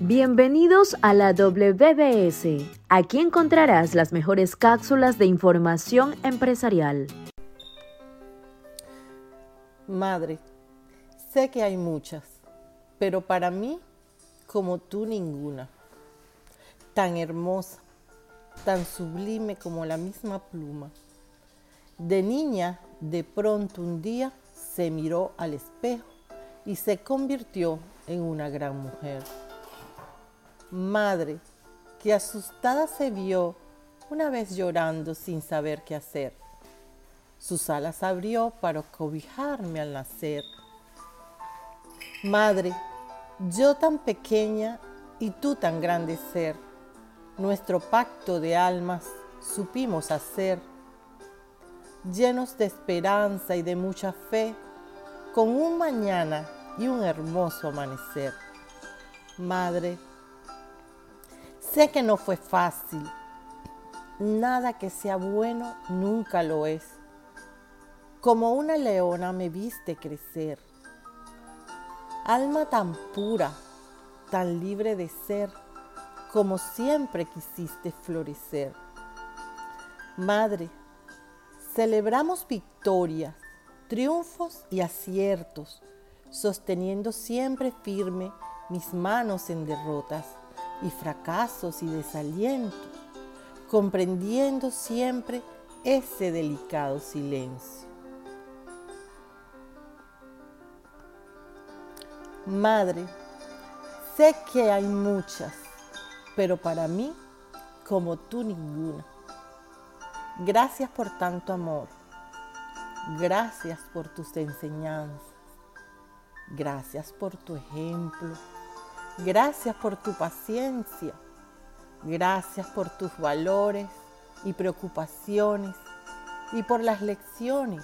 Bienvenidos a la WBS. Aquí encontrarás las mejores cápsulas de información empresarial. Madre, sé que hay muchas, pero para mí, como tú ninguna. Tan hermosa, tan sublime como la misma pluma. De niña, de pronto un día se miró al espejo y se convirtió en una gran mujer madre, que asustada se vio una vez llorando sin saber qué hacer. Sus alas abrió para cobijarme al nacer. Madre, yo tan pequeña y tú tan grande ser, nuestro pacto de almas supimos hacer, llenos de esperanza y de mucha fe, con un mañana y un hermoso amanecer. Madre, Sé que no fue fácil. Nada que sea bueno nunca lo es. Como una leona me viste crecer. Alma tan pura, tan libre de ser, como siempre quisiste florecer. Madre, celebramos victorias, triunfos y aciertos, sosteniendo siempre firme mis manos en derrotas y fracasos y desalientos, comprendiendo siempre ese delicado silencio. Madre, sé que hay muchas, pero para mí, como tú ninguna. Gracias por tanto amor. Gracias por tus enseñanzas. Gracias por tu ejemplo Gracias por tu paciencia. Gracias por tus valores y preocupaciones y por las lecciones.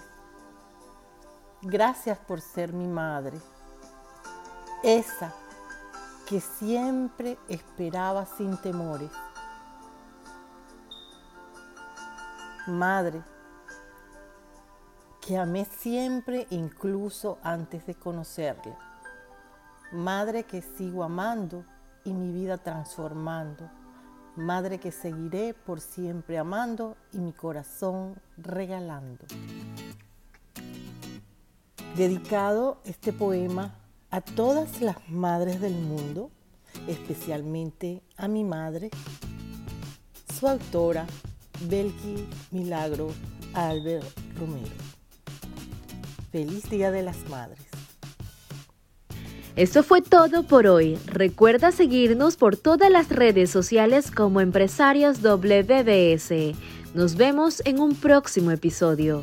Gracias por ser mi madre. Esa que siempre esperaba sin temores. Madre, que amé siempre incluso antes de conocerla Madre que sigo amando y mi vida transformando. Madre que seguiré por siempre amando y mi corazón regalando. Dedicado este poema a todas las madres del mundo, especialmente a mi madre, su autora, Belki Milagro Albert Romero. Feliz Día de las Madres. Esto fue todo por hoy. Recuerda seguirnos por todas las redes sociales como Empresarios WBS. Nos vemos en un próximo episodio.